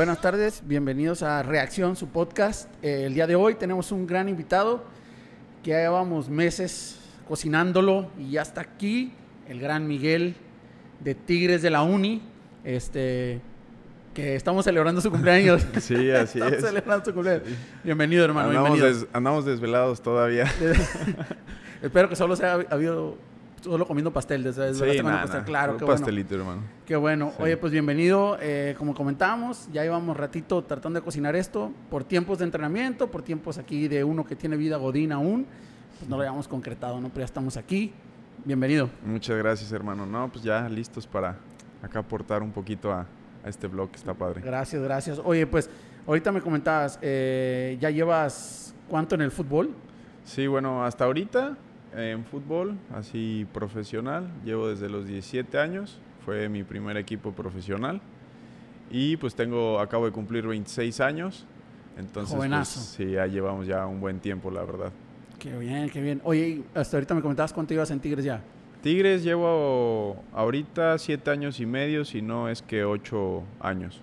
Buenas tardes, bienvenidos a Reacción, su podcast. Eh, el día de hoy tenemos un gran invitado que ya llevamos meses cocinándolo y ya está aquí, el gran Miguel de Tigres de la Uni. Este, que estamos celebrando su cumpleaños. Sí, así estamos es. celebrando su cumpleaños. Bienvenido, hermano. Andamos, bienvenido. des- andamos desvelados todavía. Espero que solo se haya habido solo comiendo pastel. Desde, Sí, semana nada, pasada. Claro, qué bueno. pastelito, hermano. Qué bueno. Sí. Oye, pues bienvenido. Eh, como comentábamos, ya llevamos ratito tratando de cocinar esto por tiempos de entrenamiento, por tiempos aquí de uno que tiene vida godín aún. Pues no lo habíamos concretado, ¿no? Pero ya estamos aquí. Bienvenido. Muchas gracias, hermano. No, pues ya listos para acá aportar un poquito a, a este blog que está padre. Gracias, gracias. Oye, pues ahorita me comentabas, eh, ¿ya llevas cuánto en el fútbol? Sí, bueno, hasta ahorita en fútbol, así profesional, llevo desde los 17 años. Fue mi primer equipo profesional. Y pues tengo, acabo de cumplir 26 años. Entonces, pues, sí, ya llevamos ya un buen tiempo, la verdad. Qué bien, qué bien. Oye, hasta ahorita me comentabas cuánto ibas en Tigres ya. Tigres llevo ahorita siete años y medio, si no es que ocho años.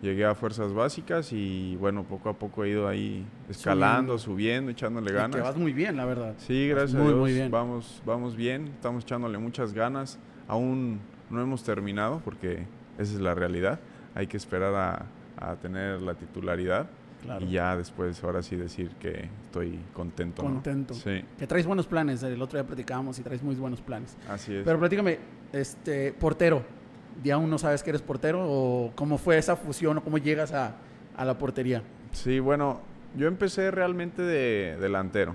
Llegué a fuerzas básicas y bueno, poco a poco he ido ahí escalando, subiendo, echándole Y ganas. Que vas muy bien, la verdad. Sí, gracias muy, a Dios. muy bien. Vamos, vamos bien, estamos echándole muchas ganas. Aún no hemos terminado porque esa es la realidad. Hay que esperar a, a tener la titularidad Claro. y ya después, ahora sí decir que estoy contento. ¿no? Contento. Sí, Que traes buenos planes. El otro día platicábamos y traes muy buenos planes. así es. Pero platícame, este, portero. ¿Ya aún no sabes que eres portero? ¿O cómo fue esa fusión o cómo llegas a, a la portería? Sí, bueno, yo empecé realmente de delantero.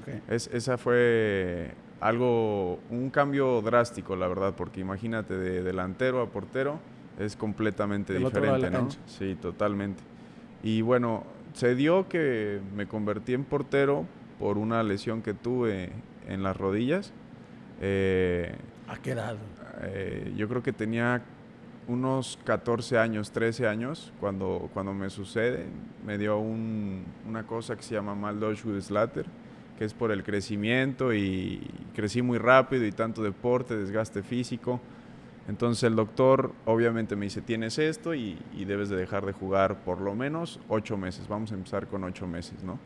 Ok. Es, esa fue algo, un cambio drástico, la verdad, porque imagínate de delantero a portero es completamente diferente, ¿no? cancha. Sí, totalmente. Y bueno, se dio que me convertí en portero por una lesión que tuve en las rodillas. Eh, ¿A qué edad? Eh, yo creo que tenía unos 14 años, 13 años, cuando, cuando me sucede. Me dio un- una cosa que se llama Slatter, que es por el crecimiento y crecí muy rápido y tanto deporte, desgaste físico. Entonces el doctor obviamente me dice, tienes esto y, y debes de dejar de jugar por lo menos ocho meses. Vamos a empezar con ocho meses, ¿no?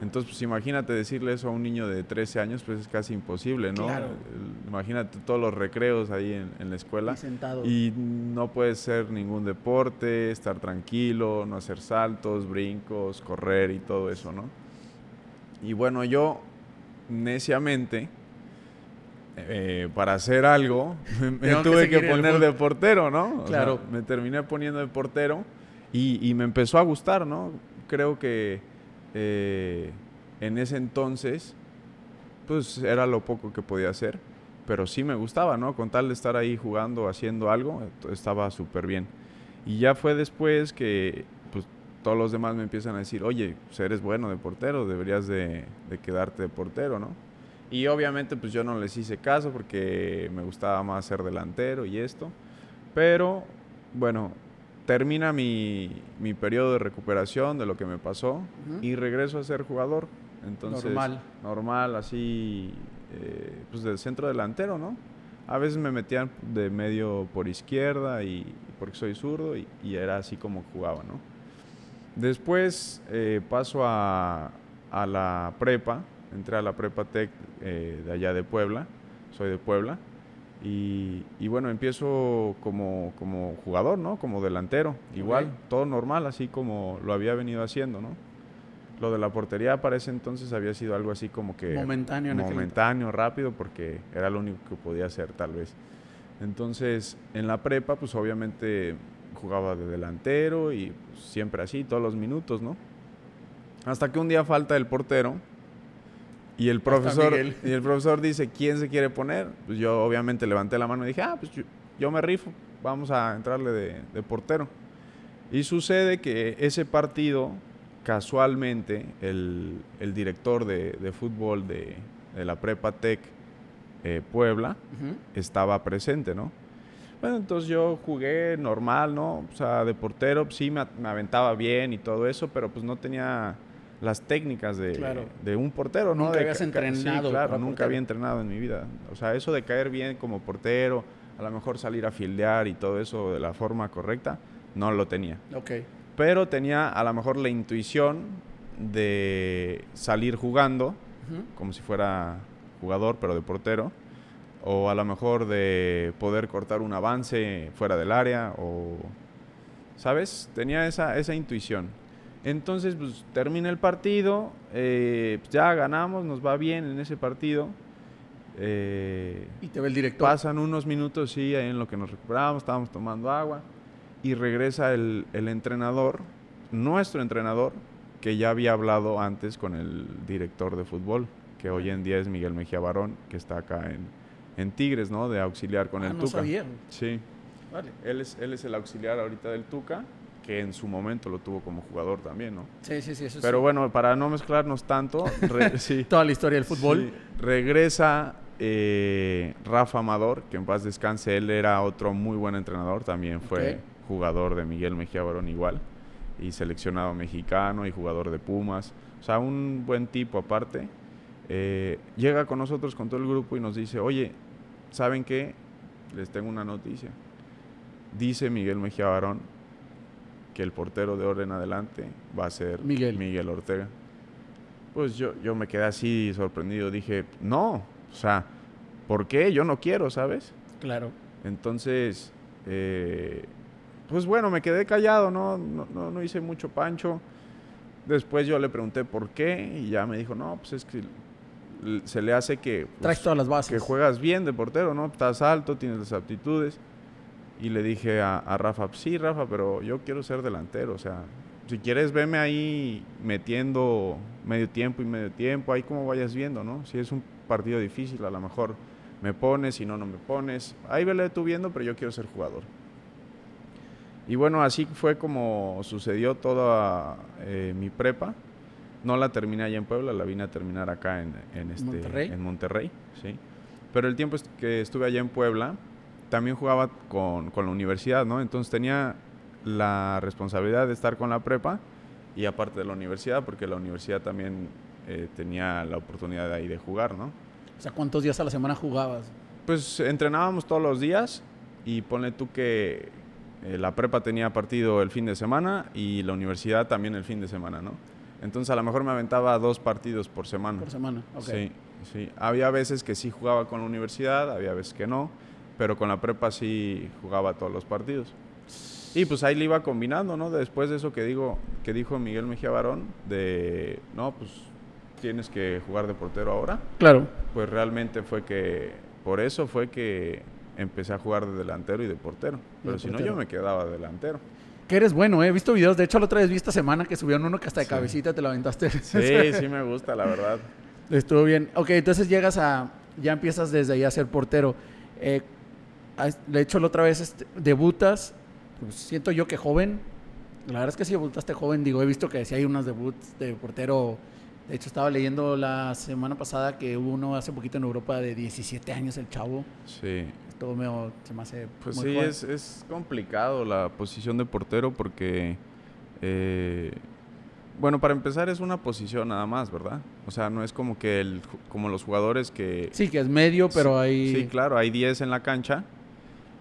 Entonces, pues imagínate decirle eso a un niño de 13 años, pues es casi imposible, ¿no? Claro. Imagínate todos los recreos ahí en, en la escuela Y sentado. y no puedes hacer ningún deporte, estar tranquilo, no hacer saltos, brincos, correr y todo eso, ¿no? Y bueno, yo neciamente, eh, para hacer algo, me, me Tengo que tuve que, poner de portero, ¿no? O sea, Claro. me terminé poniendo de portero y, y me empezó a gustar, ¿no? Creo que eh, en ese entonces, pues era lo poco que podía hacer, pero sí me gustaba, ¿no? Con tal de estar ahí jugando, haciendo algo, estaba súper bien. Y ya fue después que pues, todos los demás me empiezan a decir, oye, pues eres bueno de portero, deberías de, de quedarte de portero, ¿no? Y obviamente pues yo no les hice caso porque me gustaba más ser delantero y esto. Pero bueno, termina mi, mi periodo de recuperación de lo que me pasó y regreso a ser jugador. Entonces, Normal. normal, así, eh, pues del centro delantero, ¿no? A veces me metían de medio por izquierda y porque soy zurdo y, y era así como jugaba, ¿no? Después eh, paso a, a la prepa, entré a la prepa tech eh, de allá de Puebla, soy de Puebla, y, y bueno, empiezo como, como jugador, ¿no? Como delantero, igual, todo normal, así como lo había venido haciendo, ¿no? Lo de la portería para ese entonces había sido algo así como que Momentáneo momentáneo, rápido, porque era lo único que podía hacer tal vez. Entonces, en la prepa, pues obviamente jugaba de delantero y pues, siempre así, todos los minutos, ¿no? Hasta que un día falta el portero y el profesor, y el profesor dice, ¿quién se quiere poner? Pues yo obviamente levanté la mano y dije, ah, pues yo, yo me rifo, vamos a entrarle de, de portero. Y sucede que ese partido, casualmente, el, el director de, de fútbol de, de la Prepa Tech eh, Puebla Ujú. estaba presente, ¿no? Bueno, entonces yo jugué normal, ¿no? O sea, de portero, sí me, me aventaba bien y todo eso, pero pues no tenía las técnicas de, Claro. de un portero, ¿no? Nunca De habías entrenado Sí, claro, nunca portero. había entrenado en mi vida. O sea, eso de caer bien como portero, a lo mejor salir a fildear y todo eso de la forma correcta, no lo tenía. Ok. Pero tenía a lo mejor la intuición de salir jugando, como si fuera jugador, pero de portero. O a lo mejor de poder cortar un avance fuera del área. O, ¿sabes? Tenía esa, esa intuición. Entonces, pues termina el partido. eh, pues, ya ganamos, nos va bien en ese partido. Eh, Y te ve el director. Pasan unos minutos, sí, ahí en lo que nos recuperamos, estábamos tomando agua. Y regresa el, el entrenador, nuestro entrenador, que ya había hablado antes con el director de fútbol, que hoy en día es Miguel Mejía Barón, que está acá en, en Tigres, ¿no? De auxiliar con Ah, el no Tuca. sabía. Sí, Vale. él es, él es el auxiliar ahorita del Tuca, que en su momento lo tuvo como jugador también, ¿no? Sí, sí, sí. Eso Pero sí. bueno, para no mezclarnos tanto, sí. Toda la historia del fútbol. Sí, regresa eh, Rafa Amador, que en paz descanse, él era otro muy buen entrenador, también fue jugador de Miguel Mejía Barón igual, y seleccionado mexicano y jugador de Pumas, o sea, un buen tipo aparte. Eh, llega con nosotros, con todo el grupo y nos dice, oye, ¿saben qué? Les tengo una noticia. Dice Miguel Mejía Barón que el portero de ahora en adelante va a ser Miguel. Miguel Ortega. Pues yo, yo me quedé así sorprendido. Dije, no, o sea, ¿por qué? Yo no quiero, ¿sabes? Claro. Entonces, eh, pues bueno, me quedé callado, ¿no? No, no, no hice mucho pancho. Después yo le pregunté por qué y ya me dijo, no, pues es que se le hace que... pues, Traes todas las bases. que juegas bien de portero, ¿no? Estás alto, tienes las aptitudes. Y le dije a, a Rafa, sí, Rafa, pero yo quiero ser delantero. O sea, si quieres, veme ahí metiendo medio tiempo y medio tiempo, ahí como vayas viendo, ¿no? Si es un partido difícil, a lo mejor me pones, si no, no me pones. Ahí vele tú viendo, pero yo quiero ser jugador. Y bueno, así fue como sucedió toda eh, mi prepa. No la terminé allá en Puebla, la vine a terminar acá en, en, este, Monterrey. en Monterrey, sí. Pero el tiempo que estuve allá en Puebla, también jugaba con, con la universidad, ¿no? Entonces tenía la responsabilidad de estar con la prepa y aparte de la universidad, porque la universidad también eh, tenía la oportunidad de ahí de jugar, ¿no? O sea, ¿cuántos días a la semana jugabas? Pues entrenábamos todos los días y ponle tú que eh, la prepa tenía partido el fin de semana y la universidad también el fin de semana, ¿no? Entonces a lo mejor me aventaba dos partidos por semana. Por semana. Ok. Sí, sí. Había veces que sí jugaba con la universidad, había veces que no, pero con la prepa sí jugaba todos los partidos. Y pues ahí le iba combinando, ¿no? Después de eso que digo, que dijo Miguel Mejía Barón, de no, pues tienes que jugar de portero ahora. Claro. Pues realmente fue que, por eso fue que empecé a jugar de delantero y de portero. Pero de si no, yo me quedaba delantero. Que eres bueno, ¿eh? He visto videos. De hecho, la otra vez vi esta semana que subieron uno que hasta de Sí. cabecita te lo aventaste. Sí, sí me gusta, la verdad. Estuvo bien. Ok, entonces llegas a. Ya empiezas desde ahí a ser portero. Eh, de hecho, la otra vez este, debutas. pues, siento yo que joven. La verdad es que sí debutaste joven. Digo, he visto que sí hay unos debuts de portero. De hecho, estaba leyendo la semana pasada que hubo uno hace poquito en Europa de 17 años, el chavo. Sí. Todo medio, se me hace. Pues muy sí, joven. es, es complicado la posición de portero porque, eh, bueno, para empezar es una posición nada más, ¿verdad? O sea, no es como que el, como los jugadores que... Sí, que es medio, pero hay. Sí, claro, hay 10 en la cancha,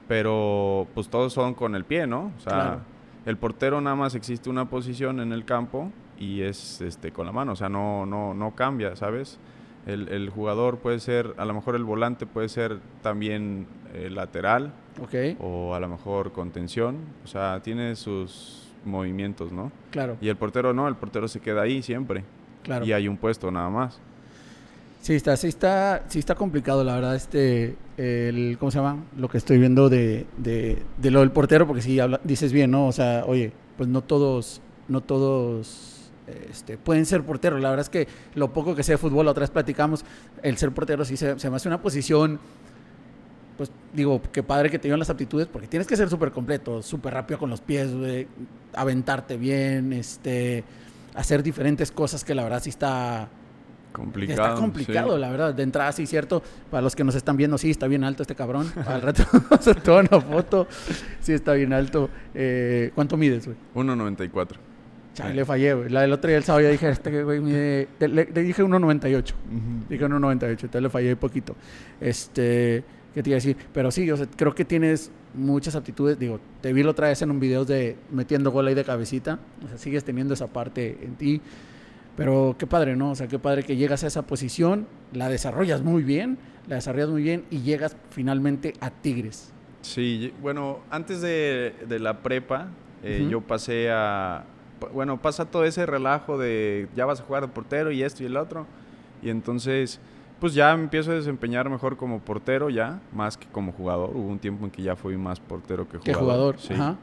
pero pues todos son con el pie, ¿no? O sea, Claro. el portero nada más existe una posición en el campo y es este con la mano, o sea, no, no, no cambia, ¿sabes? El, el jugador puede ser, a lo mejor el volante puede ser también eh, lateral Ok, o a lo mejor contención, o sea, tiene sus movimientos, ¿no? claro, Y el portero no, el portero se queda ahí siempre claro. y hay un puesto nada más. Sí está, sí está, sí está complicado, la verdad, este, el, ¿cómo se llama? Lo que estoy viendo de, de, lo del portero, porque habla- dices bien, ¿no? O sea, oye, pues no todos, no todos, este, pueden ser porteros. La verdad es que lo poco que sé de fútbol, la otra vez platicamos, el ser portero sí se, se me hace una posición, pues digo, qué padre que te dieron las aptitudes, porque tienes que ser súper completo, súper rápido con los pies, aventarte bien, este, hacer diferentes cosas que la verdad sí está Complicado. Está complicado, sí. la verdad. De entrada, sí, cierto. Para los que nos están viendo, sí, está bien alto este cabrón. Al rato se toma una foto. Sí, está bien alto. Eh, ¿Cuánto mides, güey? 1.94. Chale, le fallé, güey. La del otro día el sábado ya dije, este güey mide... Le, le dije 1.98. Ujú. Dije 1.98, entonces le fallé poquito. Este... ¿Qué te iba a decir? Pero sí, o sea, creo que tienes muchas aptitudes. Digo, te vi la otra vez en un video de metiendo gol ahí de cabecita. O sea, sigues teniendo esa parte en ti. Pero qué padre, ¿no? O sea, qué padre que llegas a esa posición, la desarrollas muy bien, la desarrollas muy bien y llegas finalmente a Tigres. Sí, bueno, antes de, de la prepa, eh, yo pasé a. Bueno, pasa todo ese relajo de ya vas a jugar de portero y esto y el otro. Y entonces, pues ya empiezo a desempeñar mejor como portero, ya, más que como jugador. Hubo un tiempo en que ya fui más portero que ¿Qué jugador. jugador? Sí. Ajá.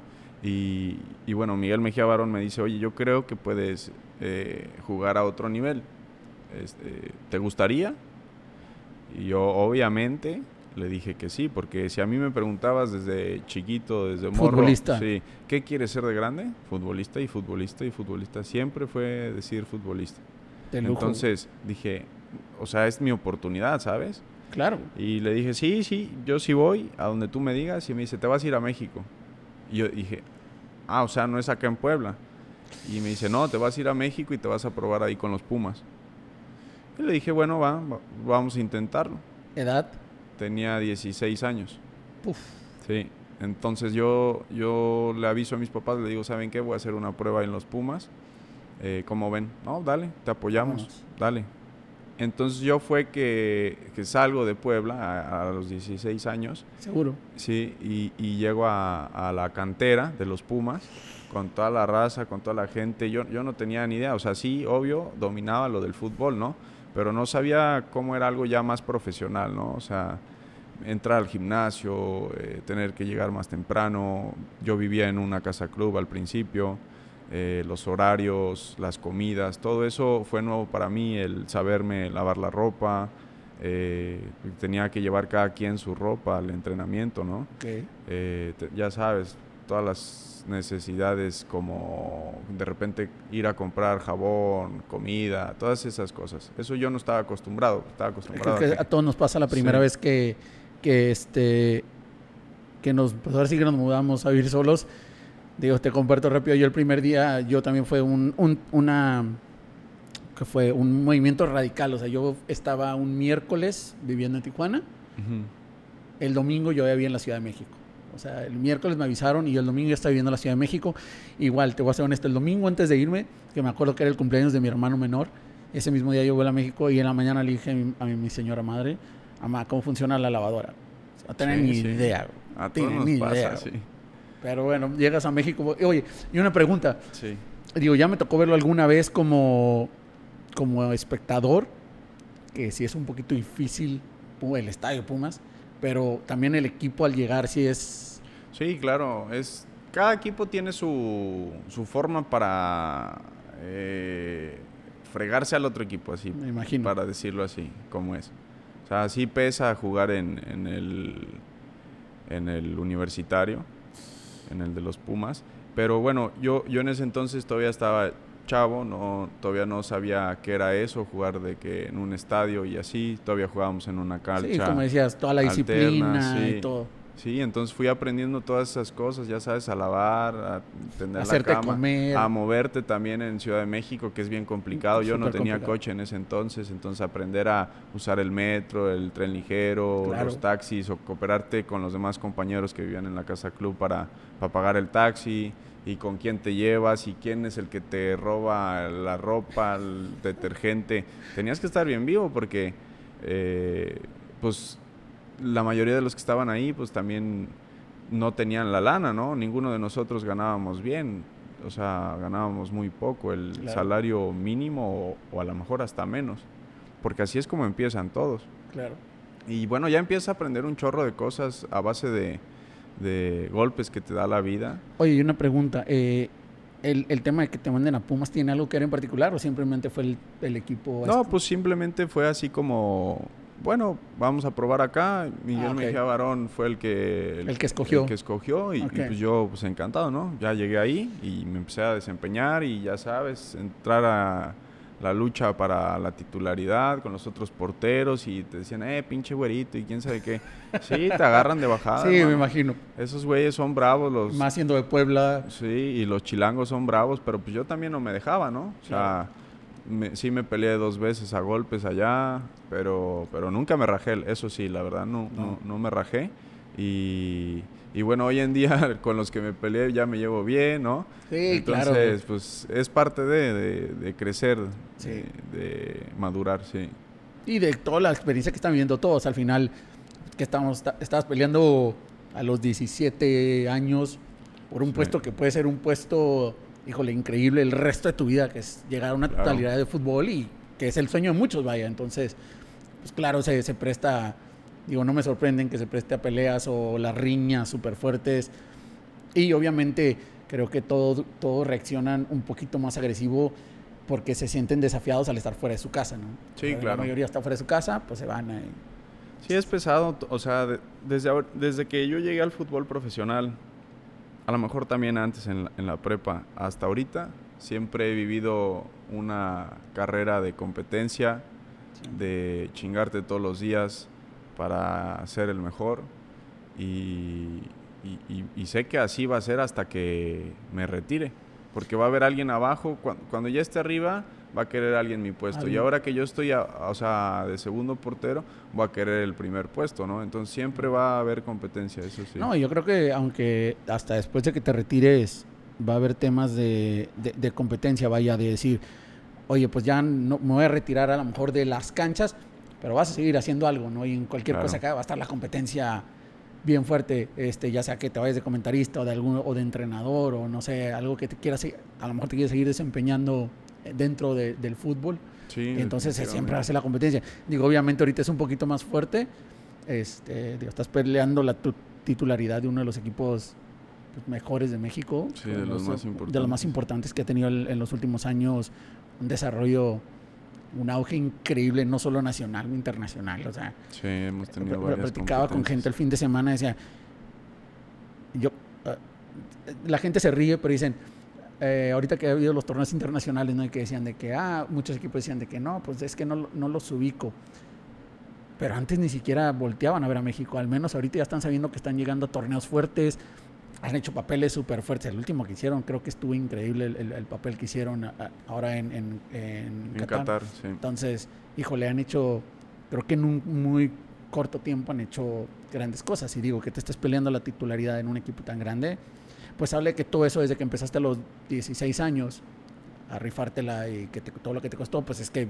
Y, y bueno, Miguel Mejía Barón me dice, oye, yo creo que puedes eh, jugar a otro nivel. Este, ¿Te gustaría? Y yo obviamente le dije que sí, porque si a mí me preguntabas desde chiquito, desde morro, Futbolista. sí, ¿qué quieres ser de grande? Futbolista y futbolista y futbolista. Siempre fue decir futbolista. De lujo. Entonces dije, o sea, es mi oportunidad, ¿sabes? claro. Y le dije, sí, sí, yo sí voy a donde tú me digas. Y me dice, te vas a ir a México. Y yo dije, ah, o sea, no es acá en Puebla. Y me dice, no, te vas a ir a México y te vas a probar ahí con los Pumas. Y le dije, bueno, va, va- vamos a intentarlo. Edad. Tenía 16 años. Uf. Sí. Entonces yo, yo le aviso a mis papás, le digo, ¿saben qué? Voy a hacer una prueba en los Pumas. Eh, ¿Cómo ven? No, dale, te apoyamos. Dale. Entonces yo fue que, que salgo de Puebla a, a los 16 años, Seguro. sí, y, y llego a, a la cantera de los Pumas con toda la raza, con toda la gente. Yo, yo no tenía ni idea, o sea, sí, obvio, dominaba lo del fútbol, ¿no? Pero no sabía cómo era algo ya más profesional, ¿no? O sea, entrar al gimnasio, eh, tener que llegar más temprano. Yo vivía en una casa club al principio, eh, los horarios, las comidas, todo eso fue nuevo para mí, el saberme lavar la ropa. eh, tenía que llevar cada quien su ropa al entrenamiento, ¿no? Ok. Eh, te- ya sabes, todas las necesidades como de repente ir a comprar jabón, comida, todas esas cosas. Eso yo no estaba acostumbrado, estaba acostumbrado Creo a que que- a todos nos pasa la primera Sí. vez que, que este que nos pues ahora sí que nos mudamos a vivir solos. Digo, te comparto rápido. Yo el primer día, yo también fue un, un- una que fue un movimiento radical. O sea, yo estaba un miércoles viviendo en Tijuana. El domingo yo ya vivía en la Ciudad de México. O sea, el miércoles me avisaron y yo el domingo ya estaba viviendo en la Ciudad de México. Igual, te voy a ser honesto, el domingo antes de irme, que me acuerdo que era el cumpleaños de mi hermano menor, ese mismo día yo vuelvo a México y en la mañana le dije a mi, a mi- mi señora madre, mamá, ¿cómo funciona la lavadora? No tenía Sí, ni sí. idea. A No todos nos ni pasa, idea, sí. Pero bueno, llegas a México. Oye, y una pregunta. Sí. Digo, ya me tocó verlo alguna vez como, como espectador, que sí es un poquito difícil el estadio Pumas, pero también el equipo al llegar sí es... Sí, claro. Es, cada equipo tiene su, su forma para eh, fregarse al otro equipo, así. Me imagino. Para decirlo así, como es. O sea, sí pesa jugar en, en el, en el universitario, en el de los Pumas. Pero bueno, yo, yo en ese entonces todavía estaba chavo, no, todavía no sabía qué era eso, jugar de que en un estadio y así. Todavía jugábamos en una cancha. Sí, como decías, toda la alterna, disciplina sí. y todo. Sí, entonces fui aprendiendo todas esas cosas, ya sabes, a lavar, a Hacerte la cama, comer. a moverte también en Ciudad de México, que es bien complicado. Yo no tenía complicado. coche en ese entonces, entonces aprender a usar el metro, el tren ligero, Claro. los taxis o cooperarte con los demás compañeros que vivían en la casa club para, para pagar el taxi y con quién te llevas y quién es el que te roba la ropa, el detergente. Tenías que estar bien vivo porque, eh, pues, la mayoría de los que estaban ahí, pues también no tenían la lana, ¿no? Ninguno de nosotros ganábamos bien, o sea, ganábamos muy poco, el Claro. salario mínimo o, o a lo mejor hasta menos, porque así es como empiezan todos. Claro. Y bueno, ya empiezas a aprender un chorro de cosas a base de, de golpes que te da la vida. Oye, y una pregunta. eh, el, el tema de que te manden a Pumas tiene algo que ver en particular o simplemente fue el, el equipo? No, este? pues simplemente fue así como, bueno, vamos a probar acá. Miguel Ah, ok. Mejía Barón fue el que... El que escogió. El que escogió y, y pues yo pues encantado, ¿no? Ya llegué ahí y me empecé a desempeñar y ya sabes, entrar a la lucha para la titularidad con los otros porteros y te decían, eh, pinche güerito y quién sabe qué. Sí, te agarran de bajada. sí, me imagino. Esos güeyes son bravos, los... Más siendo de Puebla. Sí, y los chilangos son bravos, pero pues yo también no me dejaba, ¿no? O sea, me- sí me peleé dos veces a golpes allá, pero, pero nunca me rajé, eso sí, la verdad, no, no. No. no me rajé. Y, y bueno, hoy en día con los que me peleé ya me llevo bien, ¿no? Sí, claro. Entonces, pues es parte de, de- de crecer, Sí. de, de madurar, sí. Y de toda la experiencia que están viviendo todos, al final, que estamos, ta- estabas peleando a los 17 años por un Sí. puesto que puede ser un puesto, híjole, increíble el resto de tu vida, que es llegar a una Claro. totalidad de fútbol y que es el sueño de muchos, vaya. Entonces, pues claro, se, se presta, digo, no me sorprenden que se preste a peleas o las riñas súper fuertes. Y obviamente creo que todos todos reaccionan un poquito más agresivo porque se sienten desafiados al estar fuera de su casa, ¿no? Sí, La claro. mayoría está fuera de su casa, pues se van. eh, Sí, es pesado, o sea, de- desde, desde que yo llegué al fútbol profesional, a lo mejor también antes en la, en la prepa, hasta ahorita, siempre he vivido una carrera de competencia, de chingarte todos los días para ser el mejor. Y, y- y- y sé que así va a ser hasta que me retire, porque va a haber alguien abajo, cuan- cuando ya esté arriba va a querer alguien mi puesto y ahora que yo estoy, a- o sea, de segundo portero, voy a querer el primer puesto, ¿no? Entonces siempre va a haber competencia, eso sí. No, yo creo que aunque hasta después de que te retires va a haber temas de, de- de competencia, vaya, de decir, oye, pues ya no, me voy a retirar a lo mejor de las canchas, pero vas a seguir haciendo algo, ¿no? Y en cualquier Claro. cosa acá va a estar la competencia bien fuerte, este, ya sea que te vayas de comentarista o de algún o de entrenador o no sé, algo que te quieras, a lo mejor te quieres seguir desempeñando dentro de- del fútbol. Sí, Entonces eh, siempre hace la competencia. Digo, obviamente ahorita es un poquito más fuerte. Este, digo, estás peleando la tu- titularidad de uno de los equipos pues, mejores de México. Sí, de con los más De los más importantes. importantes que ha tenido el- en los últimos años un desarrollo, un auge increíble, no solo nacional, internacional. O sea, Sí, hemos tenido Pl- platicaba con gente el fin de semana decía yo eh, la gente se ríe pero dicen eh, ahorita que ha habido los torneos internacionales no Y que decían de que ah muchos equipos decían de que no pues es que no, no los ubico pero antes ni siquiera volteaban a ver a México al menos ahorita ya están sabiendo que están llegando a torneos fuertes han hecho papeles súper fuertes el último que hicieron creo que estuvo increíble el, el- el papel que hicieron a- a- ahora en, en, en En Qatar, sí. entonces, híjole, han hecho, creo que en un muy corto tiempo han hecho grandes cosas. Y digo, que te estés peleando la titularidad en un equipo tan grande, pues habla de que todo eso desde que empezaste a los 16 años a rifártela y que te- todo lo que te costó, pues es que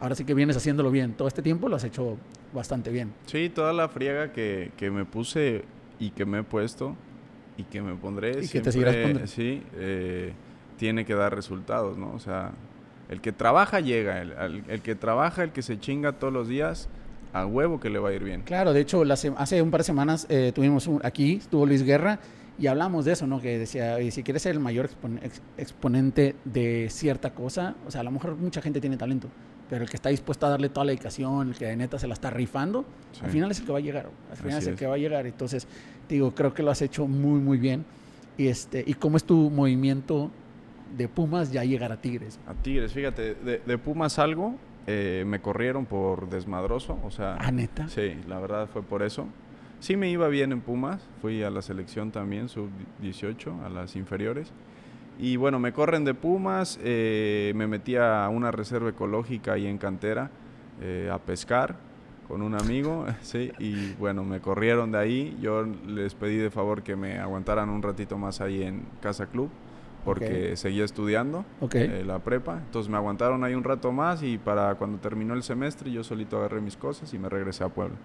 ahora sí que vienes haciéndolo bien. Todo este tiempo lo has hecho bastante bien. Sí, toda la friega que, que me puse y que me he puesto y que me pondré. Y que te siempre, seguirás poniendo. Sí, eh, tiene que dar resultados, ¿no? O sea, el que trabaja llega, el, el que trabaja, el que se chinga todos los días, a huevo que le va a ir bien. Claro, de hecho, la hace un par de semanas eh, tuvimos un- aquí, estuvo Luis Guerra, y hablamos de eso, ¿no? Que decía, "Oye, si quieres ser el mayor expon- ex- exponente de cierta cosa, o sea, a lo mejor mucha gente tiene talento, pero el que está dispuesto a darle toda la dedicación, el que de neta se la está rifando, Sí. al final es el que va a llegar, al final Así es el es. que va a llegar. Entonces, digo, creo que lo has hecho muy, muy bien. Y, este, ¿y cómo es tu movimiento de Pumas ya llegar a Tigres? A Tigres, fíjate, de, de Pumas algo, eh, me corrieron por desmadroso, o sea... Ah, neta. Sí, la verdad fue por eso. Sí me iba bien en Pumas, fui a la selección también, sub-18, a las inferiores. Y bueno, me corren de Pumas, eh, me metí a una reserva ecológica ahí en Cantera eh, a pescar con un amigo, sí, y bueno, me corrieron de ahí. Yo les pedí de favor que me aguantaran un ratito más ahí en Casa Club, porque seguía estudiando eh, la prepa. Entonces me aguantaron ahí un rato más y para cuando terminó el semestre yo solito agarré mis cosas y me regresé a Puebla.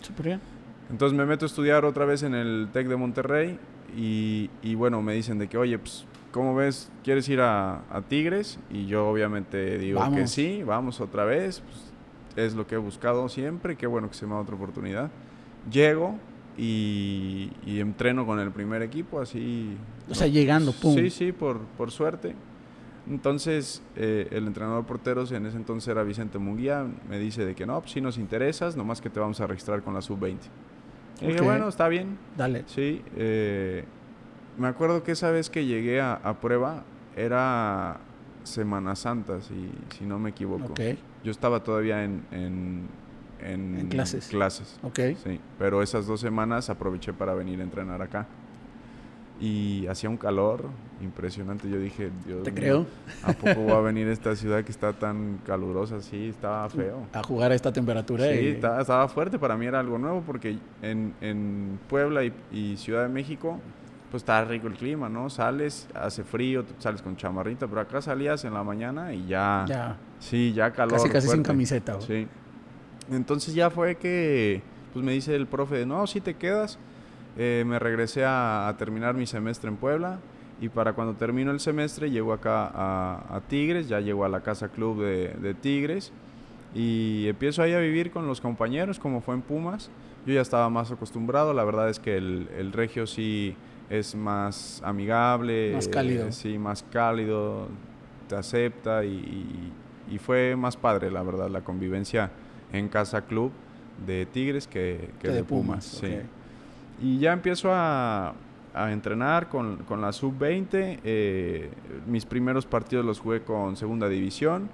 Súper bien. Entonces me meto a estudiar otra vez en el TEC de Monterrey y, y bueno, me dicen de que, oye, pues, ¿cómo ves? ¿Quieres ir a, a Tigres? Y yo obviamente digo que sí, vamos otra vez. pues, es lo que he buscado siempre, qué bueno que se me da otra oportunidad. Llego y, y entreno con el primer equipo, así... O sea, llegando, pum. Sí, sí, por, por suerte. Entonces, eh, el entrenador de porteros en ese entonces era Vicente Munguía, me dice de que no, pues sí nos interesas, nomás que te vamos a registrar con la sub-20. Y dije, bueno, está bien, Dale. sí. eh, me acuerdo que esa vez que llegué a, a prueba era Semana Santa, si, si no me equivoco. Ok. Yo estaba todavía en, en, en, En clases. clases. Ok. Sí, pero esas dos semanas aproveché para venir a entrenar acá. Y hacía un calor impresionante. Yo dije, Dios Te mío, creo. ¿a poco va a venir esta ciudad que está tan calurosa? Sí, estaba feo. A jugar a esta temperatura. Sí, y- estaba, estaba fuerte. Para mí era algo nuevo porque en, en Puebla y, y Ciudad de México, pues está rico el clima, ¿no? Sales, hace frío, sales con chamarrita, pero acá salías en la mañana y ya, Ya, sí, ya calor. casi casi sin fuerte. camiseta. güey. Sí. Entonces ya fue que, pues me dice el profe, no, si te quedas. Eh, me regresé a, a terminar mi semestre en Puebla y para cuando termino el semestre llego acá a, a Tigres, ya llego a la casa club de, de Tigres y empiezo ahí a vivir con los compañeros como fue en Pumas. Yo ya estaba más acostumbrado, la verdad es que el, el regio sí es más amigable, Más cálido. eh, sí, más cálido, te acepta y, y- y fue más padre, la verdad, la convivencia en casa club de Tigres que, que Que de, Pumas. sí. Y ya empiezo a, a entrenar con, con la sub-20. eh, mis primeros partidos los jugué con segunda división,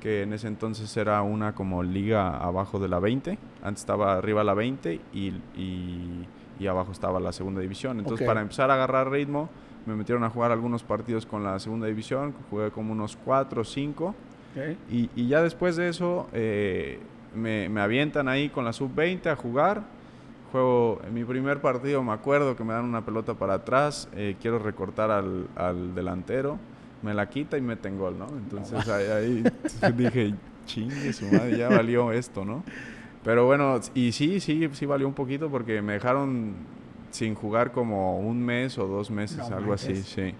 que en ese entonces era una como liga abajo de la 20. Antes estaba arriba la 20 y, y- y abajo estaba la segunda división. Entonces para empezar a agarrar ritmo, me metieron a jugar algunos partidos con la segunda división. Jugué como unos 4 o 5. Ok. Y, y ya después de eso eh, me, me avientan ahí con la sub-20 a jugar. Juego en mi primer partido, me acuerdo que me dan una pelota para atrás, eh, quiero recortar al, al delantero, me la quita y meten gol, ¿no? Entonces ahí, ahí dije, chingue su madre, ya valió esto, ¿no? Pero bueno, y sí, sí, sí valió un poquito porque me dejaron sin jugar como un mes o dos meses, No algo así, sí.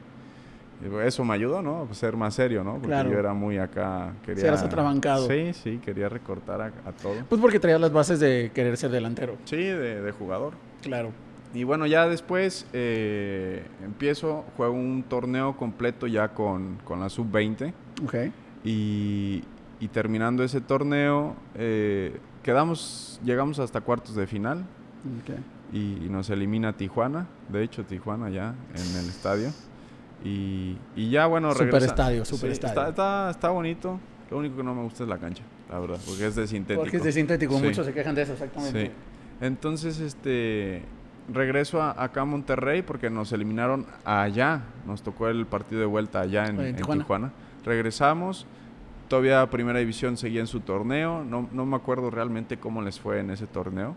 Eso me ayudó, ¿no? Pues ser más serio, ¿no? Porque Claro. yo era muy acá, quería... eras atrabancado. Sí, sí, quería recortar a, a todo. Pues porque traías las bases de querer ser delantero. Sí, de, de jugador. Claro. Y bueno, ya después eh, empiezo, juego un torneo completo ya con, con la sub-20 Ok. y, y terminando ese torneo eh, quedamos, llegamos hasta cuartos de final ok. y, y nos elimina Tijuana, de hecho Tijuana ya en el estadio. Y, y ya bueno, Super regresa- estadio, super Sí, estadio. Está, está, está bonito, lo único que no me gusta es la cancha, la verdad, porque es de sintético. Porque es de sintético, Sí. muchos se quejan de eso, exactamente. Sí. Entonces, este, regreso a, acá a Monterrey porque nos eliminaron allá. Nos tocó el partido de vuelta allá en, En en Tijuana. Tijuana. Regresamos. Todavía Primera División seguía en su torneo. No, no me acuerdo realmente cómo les fue en ese torneo.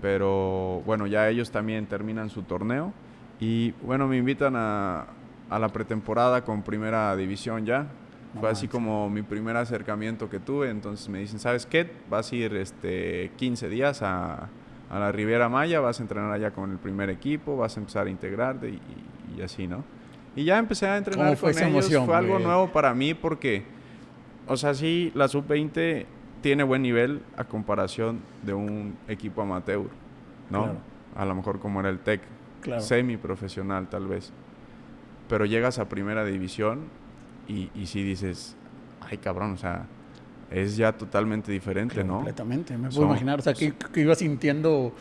Pero bueno, ya ellos también terminan su torneo. Y bueno, me invitan a, a la pretemporada con Primera División ya. No Fue así como mi primer acercamiento que tuve. Entonces me dicen, ¿sabes qué? Vas a ir este, 15 días a, a la Riviera Maya, vas a entrenar allá con el primer equipo, vas a empezar a integrarte y, así, ¿no? Y ya empecé a entrenar ¿Cómo fue con esa ellos. emoción, Fue algo nuevo para mí porque, o sea, sí, la sub-20 tiene buen nivel a comparación de un equipo amateur, ¿no? Claro. A lo mejor como era el TEC, Claro. semi-profesional tal vez. Pero llegas a primera división y, y sí dices, ay cabrón, o sea, es ya totalmente diferente, ¿no? Completamente, me puedo imaginar. O sea, que, que ibas sintiendo.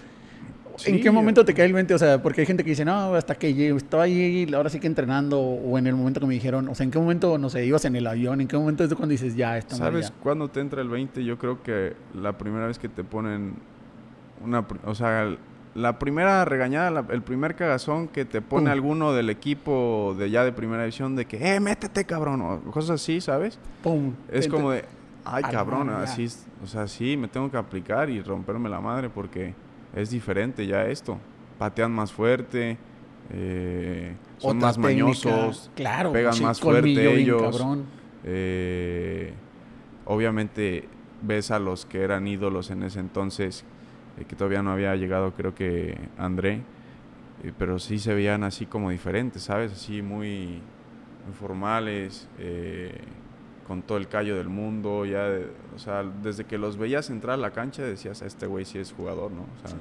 ¿En qué momento te cae el 20? O sea, porque hay gente que dice, no, hasta que llegué, estaba ahí, ahora sí que entrenando, o en el momento que me dijeron, o sea, ¿en qué momento, no sé, ibas en el avión? ¿En qué momento es cuando dices, ya, estamos ¿Sabes cuándo te entra el 20? Yo creo que la primera vez que te ponen una, o sea, la primera regañada, la- el primer cagazón que te pone alguno del equipo de ya de primera división de que, eh, métete cabrón, o cosas así, ¿sabes? ¡Pum! Es como de, ay cabrón, así, o sea, sí, me tengo que aplicar y romperme la madre porque es diferente ya esto. Patean más fuerte, eh, son otra más técnica, mañosos, Claro, pegan sí, más fuerte ellos. cabrón. eh, obviamente ves a los que eran ídolos en ese entonces, eh, que todavía no había llegado creo que André, eh, pero sí se veían así como diferentes, ¿sabes? Así muy, muy formales, eh, con todo el callo del mundo, ya, de- o sea, desde que los veías entrar a la cancha decías, este güey sí es jugador, ¿no? O sea,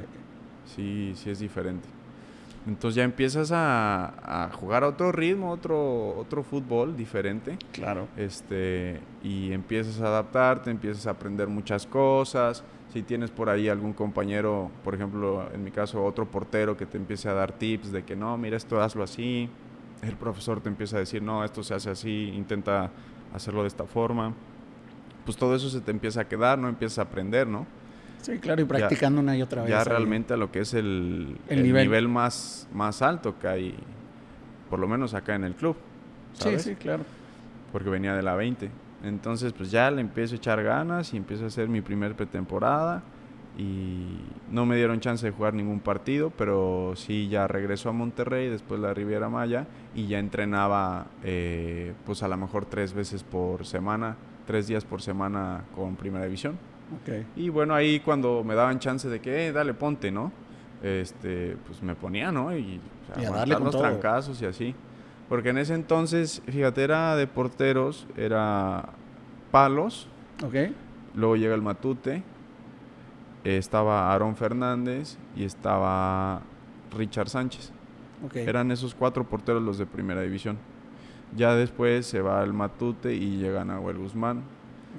sí, sí es diferente. Entonces ya empiezas a, a jugar a otro ritmo, otro, otro fútbol diferente Claro. este, y empiezas a adaptarte, empiezas a aprender muchas cosas. Si tienes por ahí algún compañero, por ejemplo, en mi caso, otro portero que te empiece a dar tips de que no, mira esto, hazlo así. El profesor te empieza a decir, no, esto se hace así, intenta hacerlo de esta forma. Pues todo eso se te empieza a quedar, ¿no? Empiezas a aprender, ¿no? Sí, claro, y practicando una y otra vez. Ya realmente a lo que es el, El el nivel. nivel, más, más alto que hay, por lo menos acá en el club. Sí, sí, claro. Porque venía de la 20. Entonces, pues ya le empiezo a echar ganas y empiezo a hacer mi primer pretemporada y no me dieron chance de jugar ningún partido, pero sí ya regresó a Monterrey después la Riviera Maya y ya entrenaba eh, pues a lo mejor tres veces por semana, tres días por semana con Primera División. Okay. Y bueno, ahí cuando me daban chance de que, eh, dale, ponte, ¿no? Este, pues me ponía, ¿no? Y, y a darle con los todo. trancazos y así. Porque en ese entonces, fíjate, era de porteros, era Palos, Ok. luego llega el Matute, estaba Aarón Fernández y estaba Richard Sánchez. Ok. Eran esos cuatro porteros los de primera división. Ya después se va el Matute y llega Nahuel Guzmán.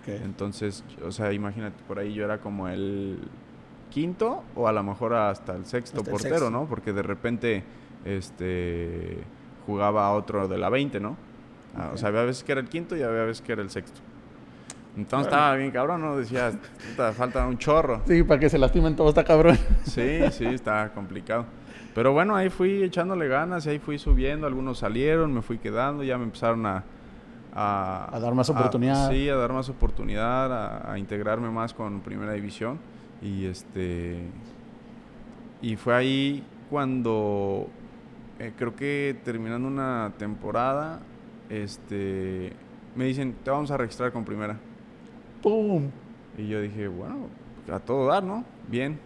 Entonces, o sea, imagínate, por ahí yo era como el quinto o a lo mejor hasta el sexto Hasta el portero, sexto. ¿no? Porque de repente este jugaba otro de la 20, ¿no? Ah. O sea, había veces que era el quinto y había veces que era el sexto. Entonces estaba bien cabrón, ¿no? Decía, "Puta, falta un chorro. Sí, para que se lastimen todos, está cabrón. Sí, sí, está complicado. Pero bueno, ahí fui echándole ganas y ahí fui subiendo. Algunos salieron, me fui quedando, ya me empezaron a... A, A dar más oportunidad. sí, a dar más oportunidad, a, a integrarme más con Primera División. Y este... Y fue ahí cuando eh, creo que terminando una temporada, este... Me dicen, te vamos a registrar con Primera. ¡Pum! Y yo dije, bueno, a todo dar, ¿no? Bien.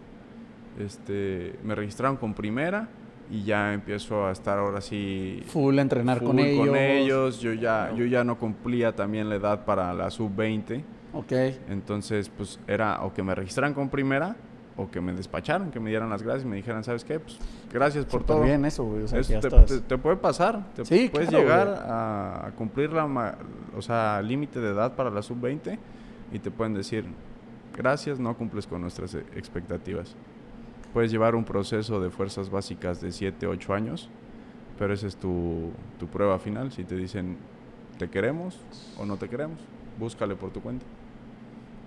Este, me registraron con primera y ya empiezo a estar ahora sí Full a entrenar con full ellos. ellos. Yo ya, yo ya no cumplía también la edad para la sub-20. Ok. Entonces, pues era o que me registraran con primera o que me despacharan, que me dieran las gracias y me dijeran, ¿sabes qué? Pues gracias por Súper todo. bien eso, güey. O sea, Eso que ya te, estás- te- te puede pasar. Te Sí, puedes claro, llegar a, a cumplir la o sea, límite de edad para la sub-20 y te pueden decir, gracias, no cumples con nuestras expectativas. Puedes llevar un proceso de fuerzas básicas de 7, 8 años, pero esa es tu, tu prueba final. Si te dicen, te queremos o no te queremos, búscale por tu cuenta.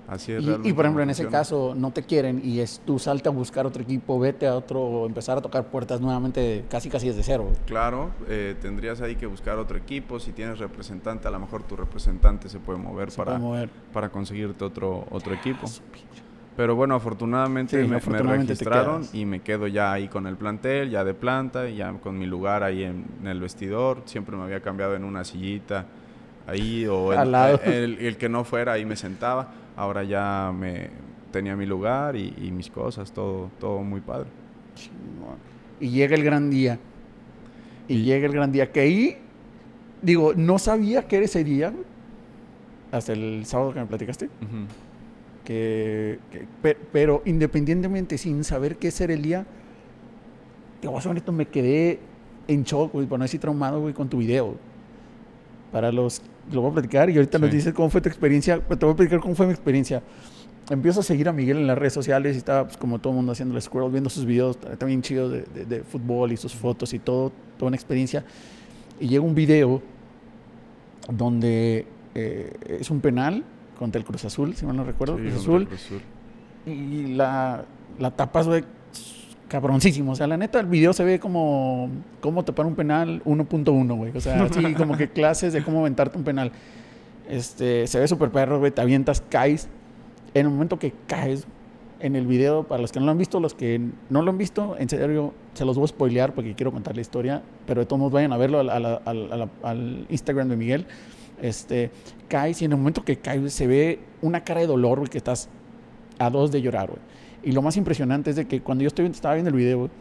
Así es Y, y, por ejemplo, en ese caso no te quieren y es tú salte a buscar otro equipo, vete a otro, empezar a tocar puertas nuevamente casi casi desde cero. Claro, eh, tendrías ahí que buscar otro equipo. Si tienes representante, a lo mejor tu representante se puede mover Se para, puede mover. para conseguirte otro, otro equipo. Pero bueno, afortunadamente Sí, me, afortunadamente registraron y me quedo ya ahí con el plantel, ya de planta, y ya con mi lugar ahí en, en el vestidor. Siempre me había cambiado en una sillita ahí o el, el que no fuera ahí me sentaba. Ahora ya me tenía mi lugar y, y mis cosas, todo, todo muy padre. Y llega el gran día. Y llega el gran día que ahí, digo, no sabía que era ese día, hasta el sábado que me platicaste. Que, que- pe- pero independientemente sin saber qué ser el día, te voy a honesto, me quedé en shock, güey, por no decir traumado, güey, con tu video. Para los, lo voy a platicar y ahorita nos Sí. dices cómo fue tu experiencia, pero te voy a platicar cómo fue mi experiencia. Empiezo a seguir a Miguel en las redes sociales y estaba, pues, como todo el mundo haciendo el scroll, viendo sus videos también chidos de, de- de fútbol y sus fotos y todo, toda una experiencia. Y llega un video donde eh, es un penal contra el Cruz Azul, si mal no recuerdo, Sí, Cruz Azul, Cruz Azul. y la, la tapas, güey, cabroncísimo. O sea, la neta, el video se ve como cómo tapar un penal 1.1, güey. O sea, así como que clases de cómo aventarte un penal. Este, se ve súper perro, güey, te avientas, caes. En el momento que caes en el video, para los que no lo han visto, los que no lo han visto, en serio, se los voy a spoilear porque quiero contar la historia, pero de todos modos vayan a verlo al- al- al- al Instagram de Miguel. Este, caes y en el momento que caes se ve una cara de dolor, güey, que estás a dos de llorar, güey. Y lo más impresionante es de que cuando yo estoy, estaba viendo el video, güey,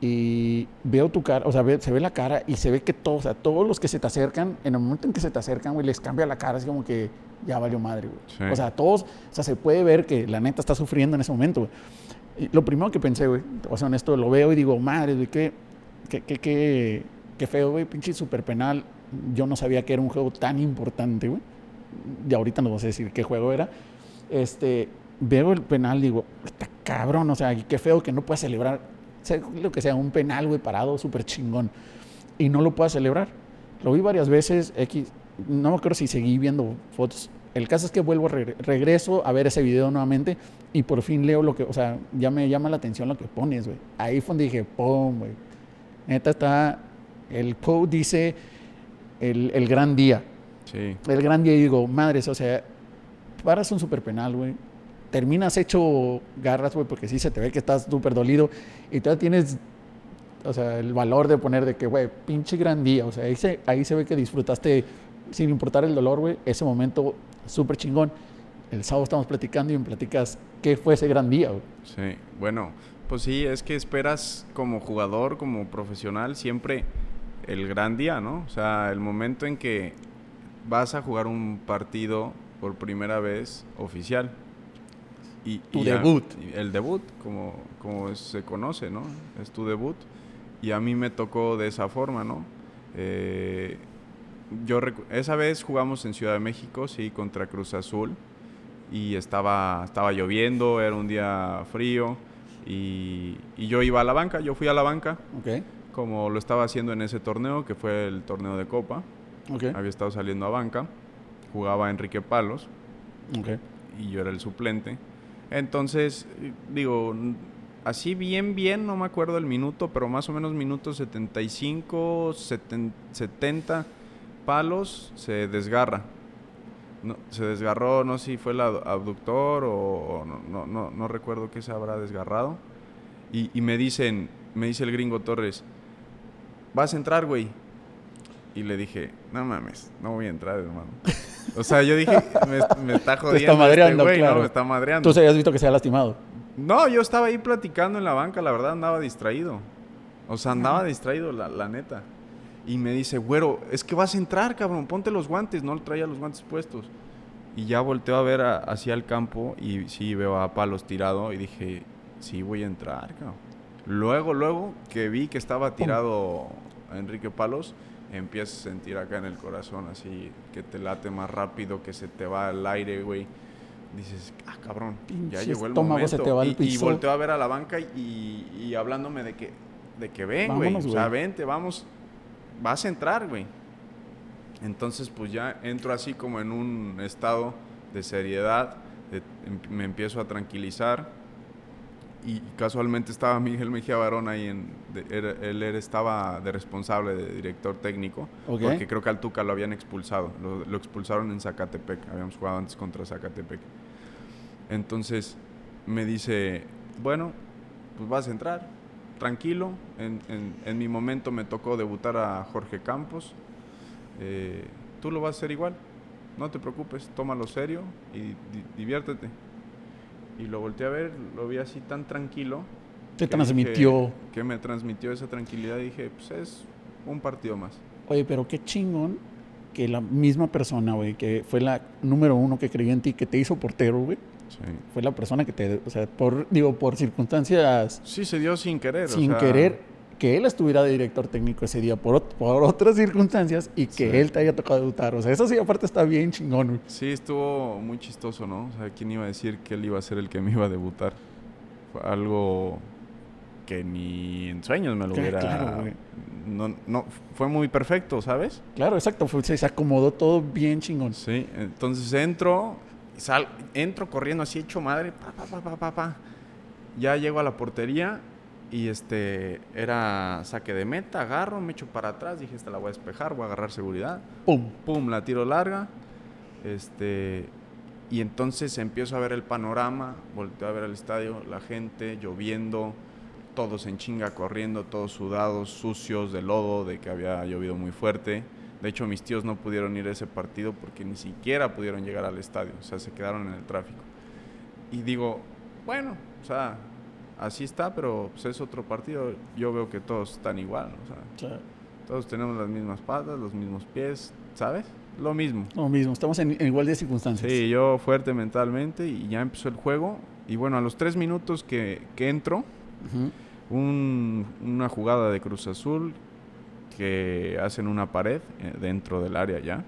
y veo tu cara, o sea, ve- se ve la cara y se ve que todos, o sea, todos los que se te acercan, en el momento en que se te acercan, güey, les cambia la cara, así como que ya valió madre, güey. Sí. O sea, todos, o sea, se puede ver que la neta está sufriendo en ese momento, güey. Y lo primero que pensé, güey, te voy a ser honesto, lo veo y digo, madre, güey, qué, qué, qué, qué, qué feo, güey, pinche super penal. Yo no sabía que era un juego tan importante, güey. Y ahorita nos vas a decir qué juego era. Este, veo el penal, digo, está cabrón, o sea, qué feo que no pueda celebrar, sea lo que sea, un penal, güey, parado, súper chingón. Y no lo pueda celebrar. Lo vi varias veces, X, no me acuerdo si seguí viendo fotos. El caso es que vuelvo, regre- regreso a ver ese video nuevamente y por fin leo lo que, o sea, ya me llama la atención lo que pones, güey. Ahí fue donde dije, pum, güey. Neta está El quote dice el, el gran día. Sí. El gran día y digo, madres, o sea, paras un super penal, güey. Terminas hecho garras, güey, porque sí se te ve que estás súper dolido y todavía tienes, o sea, el valor de poner de que, güey, pinche gran día. O sea, ahí se, ahí se ve que disfrutaste, sin importar el dolor, güey, ese momento súper chingón. El sábado estamos platicando y me platicas qué fue ese gran día, güey. Sí, bueno, pues sí, es que esperas como jugador, como profesional, siempre el gran día, ¿no? O sea, el momento en que vas a jugar un partido por primera vez oficial. Y, Tu y debut. el debut, como, como se conoce, ¿no? Es tu debut. Y a mí me tocó de esa forma, ¿no? Eh, yo esa vez jugamos en Ciudad de México, sí, contra Cruz Azul. Y estaba, estaba lloviendo, era un día frío. Y, y yo iba a la banca, yo fui a la banca, como lo estaba haciendo en ese torneo, que fue el torneo de Copa. ok, Había estado saliendo a banca, jugaba Enrique Palos ok. y yo era el suplente. Entonces, eh, digo, así bien, bien, no me acuerdo el minuto, pero más o menos minuto 75, seten- 70 palos, se desgarra. No, se desgarró, no sé si fue el abductor o, o no, no, no, no recuerdo qué se habrá desgarrado. Y, y me dicen, me dice el gringo Torres, vas a entrar, güey. Y le dije, no mames, no voy a entrar, hermano. O sea, yo dije, me, me está jodiendo este madreando, güey, claro. ¿no? Me está madreando. Tú se habías visto que se había lastimado. No, yo estaba ahí platicando en la banca, la verdad andaba distraído. O sea, andaba distraído, la, la neta. Y me dice, güero, es que vas a entrar, cabrón, ponte los guantes. No traía los guantes puestos. Y ya volteo a ver a- hacia el campo y sí veo a Palos tirado y dije, sí voy a entrar, cabrón. Luego, luego que vi que estaba tirado Enrique Palos, empiezas a sentir acá en el corazón así que te late más rápido, que se te va el aire, güey. Dices, ah, cabrón, ya Pinche llegó el momento. se te va al y, y piso. volteo a ver a la banca y, y hablándome de que, de que ven, güey. O sea, vente, vamos, vas a entrar, güey. Entonces, pues ya entro así como en un estado de seriedad, de- em- me empiezo a tranquilizar y casualmente estaba Miguel Mejía Barón ahí, en, de- era- él estaba de responsable, de director técnico, porque creo que al Tuca lo habían expulsado, lo, lo expulsaron en Zacatepec, habíamos jugado antes contra Zacatepec. Entonces me dice, bueno, pues vas a entrar, tranquilo, en, en- en mi momento me tocó debutar a Jorge Campos, eh, tú lo vas a hacer igual, no te preocupes, tómalo serio y di- diviértete. Y lo volteé a ver, lo vi así tan tranquilo. Te transmitió. que me transmitió esa tranquilidad y dije, pues es un partido más. Oye, pero qué chingón que la misma persona, güey, que fue la número uno que creyó en ti, que te hizo portero, güey, Sí. fue la persona que te, o sea, por, digo, por circunstancias Sí, se dio sin querer. o sin sea, querer, que él estuviera de director técnico ese día por, por otras circunstancias y que Sí. él te haya tocado debutar. O sea, eso sí, aparte está bien chingón, güey. Sí, estuvo muy chistoso, ¿no? O sea, ¿quién iba a decir que él iba a ser el que me iba a debutar? Fue algo que ni en sueños me lo hubiera... claro, güey. no, no, fue muy perfecto, ¿sabes? Claro, exacto, fue- se, se acomodó todo bien chingón. Sí, entonces entro, sal, entro corriendo así hecho madre, pa, pa, pa, pa, pa, pa. Ya llego a la portería y este era saque de meta, agarro, me echo para atrás, dije, esta la voy a despejar, voy a agarrar seguridad. ¡Pum! pum, la tiro larga. Este, y entonces empiezo a ver el panorama, volteo a ver el estadio, la gente lloviendo, todos en chinga corriendo, todos sudados, sucios de lodo, de que había llovido muy fuerte. De hecho, mis tíos no pudieron ir a ese partido porque ni siquiera pudieron llegar al estadio, o sea, se quedaron en el tráfico. Y digo, bueno, o sea, así está, pero pues, es otro partido. Yo veo que todos están igual, o sea, todos tenemos las mismas patas, los mismos pies, ¿sabes? Lo mismo. lo mismo, estamos en, en igual de circunstancias. Sí, yo fuerte mentalmente y ya empezó el juego. Y bueno, a los tres minutos que, que entro, un- una jugada de Cruz Azul que hacen una pared eh, dentro del área ya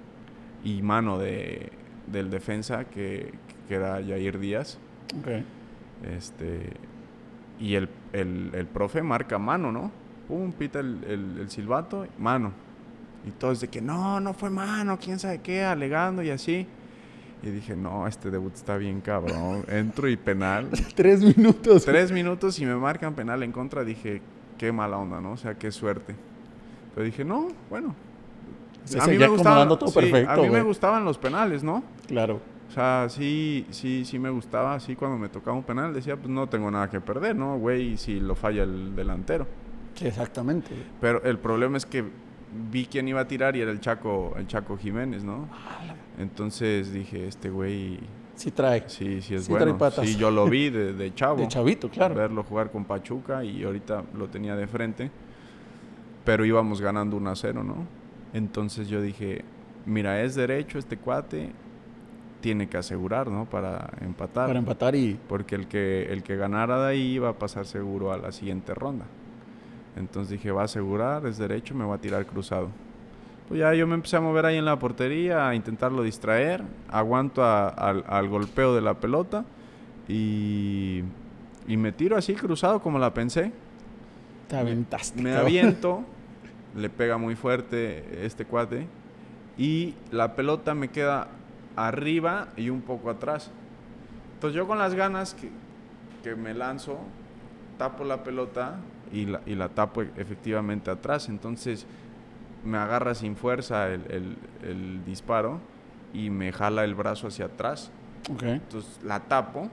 y mano de, del defensa que, que era Jair Díaz. Ok. Este, y el, el, el profe marca mano, ¿no? Pum, pita el, el, silbato, mano. Y todos de que no, no fue mano, quién sabe qué, alegando y así. Y dije, no, este debut está bien cabrón. Entro y penal. Tres minutos. Tres minutos y me marcan penal en contra. Dije, qué mala onda, ¿no? O sea, qué suerte. Pero dije, no, bueno. Se seguía acomodando todo sí, perfecto, A mí me gustaban los penales, ¿no? Claro. O sea, sí, sí, sí me gustaba. Así cuando me tocaba un penal decía, pues no tengo nada que perder, ¿no? Güey, si lo falla el delantero. Sí, exactamente. Pero el problema es que vi quién iba a tirar y era el Chaco, el Chaco Jiménez, ¿no? Entonces dije, este güey, Sí trae. sí, sí es Sí trae bueno. patas. Sí, yo lo vi de, de chavo. De chavito, claro. Verlo jugar con Pachuca y ahorita lo tenía de frente. Pero íbamos ganando 1 a 0, ¿no? Entonces yo dije, mira, es derecho este cuate, tiene que asegurar, ¿no? Para empatar. Para empatar y... Porque el que, el que ganara de ahí iba a pasar seguro a la siguiente ronda. Entonces dije, va a asegurar, es derecho, me va a tirar cruzado. Pues ya yo me empecé a mover ahí en la portería, a intentarlo distraer, aguanto a- al, al golpeo de la pelota y, y me tiro así cruzado como la pensé. Te aventaste. Me aviento, le pega muy fuerte este cuate y la pelota me queda arriba y un poco atrás. Entonces yo con las ganas que, que me lanzo, tapo la pelota y la, y la tapo efectivamente atrás. Entonces me agarra sin fuerza el, el- el disparo y me jala el brazo hacia atrás. Ok. Entonces la tapo,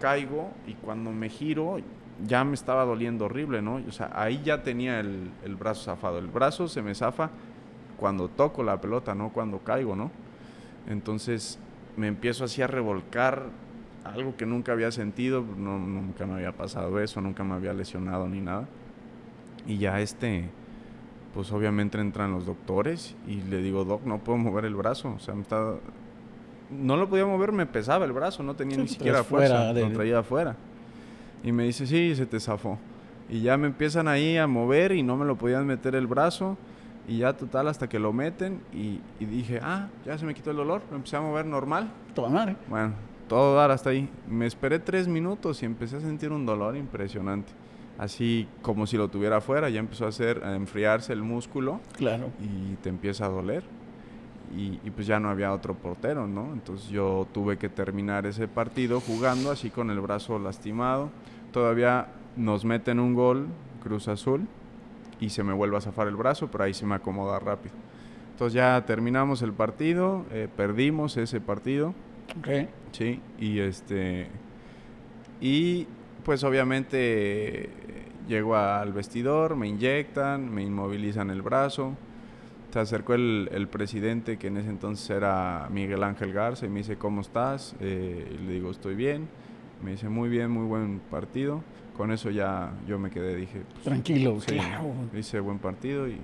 caigo y cuando me giro ya me estaba doliendo horrible, ¿no? O sea, ahí ya tenía el, el brazo zafado. El brazo se me zafa cuando toco la pelota, no cuando caigo, ¿no? Entonces me empiezo así a revolcar, algo que nunca había sentido, no, nunca me había pasado eso, nunca me había lesionado ni nada. Y ya este, pues obviamente entran los doctores y le digo, Doc, no puedo mover el brazo, o sea, me está... No lo podía mover, me pesaba el brazo, no tenía Sí, ni siquiera fuerza, de- lo traía afuera. Y me dice, sí, se te zafó. Y ya me empiezan ahí a mover y no me lo podían meter el brazo. Y ya total hasta que lo meten y, y dije, ah, ya se me quitó el dolor, me empecé a mover normal. Toda madre. Bueno, todo dar hasta ahí. Me esperé tres minutos y empecé a sentir un dolor impresionante. Así como si lo tuviera afuera, ya empezó a hacer, a enfriarse el músculo Claro. y te empieza a doler. Y, y pues ya no había otro portero, ¿no? Entonces yo tuve que terminar ese partido jugando así con el brazo lastimado. Todavía nos meten un gol, Cruz Azul, y se me vuelve a zafar el brazo, pero ahí se me acomoda rápido. Entonces ya terminamos el partido, eh, perdimos ese partido. Ok. Sí, y este. Y pues obviamente eh, llego al vestidor, me inyectan, me inmovilizan el brazo. Se acercó el, el presidente, que en ese entonces era Miguel Ángel Garza, y me dice: ¿Cómo estás? Eh, y le digo: Estoy bien. Me dice: Muy bien, muy buen partido. Con eso ya yo me quedé, dije: pues, Tranquilo, Sí, claro. hice buen partido y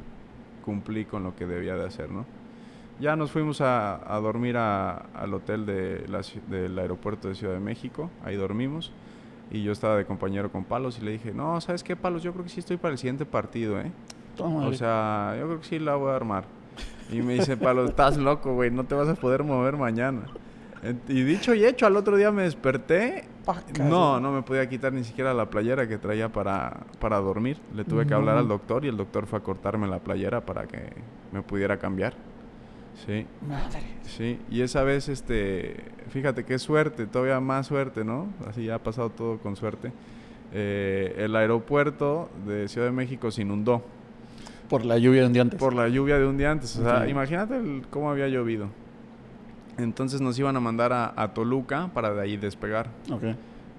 cumplí con lo que debía de hacer, ¿no? Ya nos fuimos a, a dormir a- al hotel de la ci- del aeropuerto de Ciudad de México, ahí dormimos. Y yo estaba de compañero con Palos y le dije, no, ¿sabes qué, Palos? Yo creo que sí estoy para el siguiente partido, ¿eh? Madre. O sea, yo creo que sí la voy a armar. Y me dice, Palos, estás loco, güey, no te vas a poder mover mañana. En- Y dicho y hecho, al otro día me desperté Pacas, no, no me podía quitar ni siquiera la playera que traía para, para dormir. Le tuve que hablar No. al doctor y el doctor fue a cortarme la playera para que me pudiera cambiar. Sí, Madre. sí. Y esa vez, este, fíjate qué suerte, todavía más suerte, ¿no? Así ha pasado todo con suerte. Eh, el aeropuerto de Ciudad de México se inundó Por la lluvia de un día antes. por la lluvia de un día antes. O sea, Ok. imagínate el- cómo había llovido. Entonces nos iban a mandar a, a Toluca para de ahí despegar. Ok.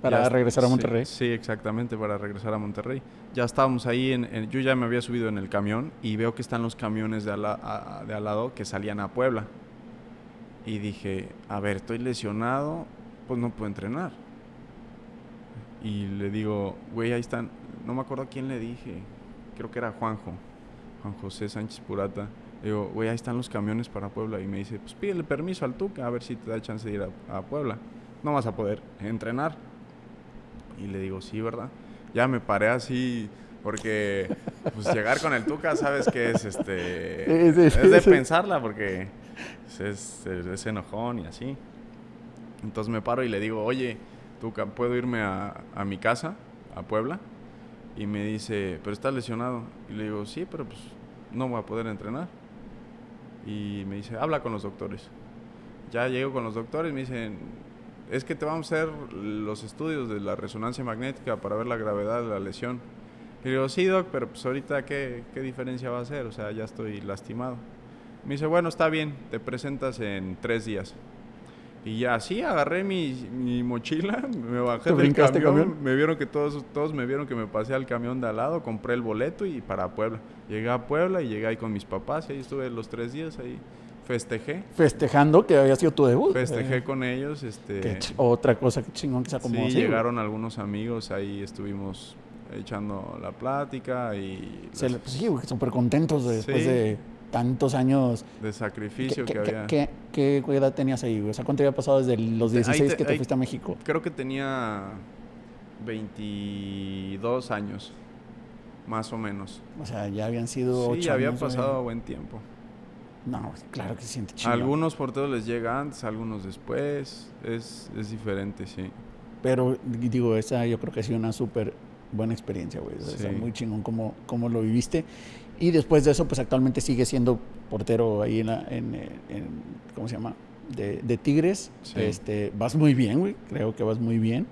Para Ya- regresar a Monterrey. Sí, exactamente, para regresar a Monterrey. Ya estábamos ahí, en, en- yo ya me había subido en el camión y veo que están los camiones de al, la- de al lado que salían a Puebla. Y dije, a ver, estoy lesionado, pues no puedo entrenar. Y le digo, güey, ahí están, no me acuerdo a quién le dije, creo que era Juanjo, Juan José Sánchez Purata. Le digo, güey, ahí están los camiones para Puebla. Y me dice, pues pídele permiso al Tuca, a ver si te da chance de ir a, a Puebla. No vas a poder entrenar. Y le digo, sí, ¿verdad? Ya me paré así, porque pues llegar con el Tuca, sabes que es este. Sí, sí, sí, es de pensarla, porque es, es, es enojón y así. Entonces me paro y le digo, oye, Tuca, ¿puedo irme a, a mi casa, a Puebla? Y me dice, ¿pero estás lesionado? Y le digo, sí, pero pues no voy a poder entrenar. Y me dice, habla con los doctores. Ya llego con los doctores, me dicen, es que te vamos a hacer los estudios de la resonancia magnética para ver la gravedad de la lesión. Y digo, sí, Doc, pero pues ahorita ¿qué, qué diferencia va a hacer? O sea, ya estoy lastimado. Me dice, bueno, está bien, te presentas en tres días. Y ya así agarré mi, mi mochila, me bajé ¿Te del brincaste camión, camión? me vieron que todos, todos me vieron que me pasé al camión de al lado, compré el boleto y para Puebla. Llegué a Puebla y llegué ahí con mis papás y ahí estuve los tres días, ahí festejé, Festejando que había sido tu debut. festejé Eh, con ellos, este... otra cosa que chingón que se Sí, acomodó güey. llegaron algunos amigos, ahí estuvimos echando la plática y Se le- pues sí, güey, súper contentos de- después Sí. de tantos años. de sacrificio ¿Qué, que había. Qué- edad tenías ahí, güey? O sea, ¿cuánto había pasado desde los Ahí 16 te- que te ahí- fuiste a México? Creo que tenía 22 años, más o menos. O sea, ya habían sido Sí, ocho había años, güey. pasado buen tiempo. No, claro que se siente chido. Algunos porteros les llega antes, algunos después. Es, es diferente, sí. Pero digo, esa yo creo que ha sido una súper buena experiencia, güey. O sea, Sí. muy chingón cómo, cómo lo viviste. Y después de eso, pues actualmente sigue siendo portero ahí en, la, en, eh, en- ¿cómo se llama? De, de Tigres. Sí. Este, vas muy bien, güey. Creo que vas muy bien.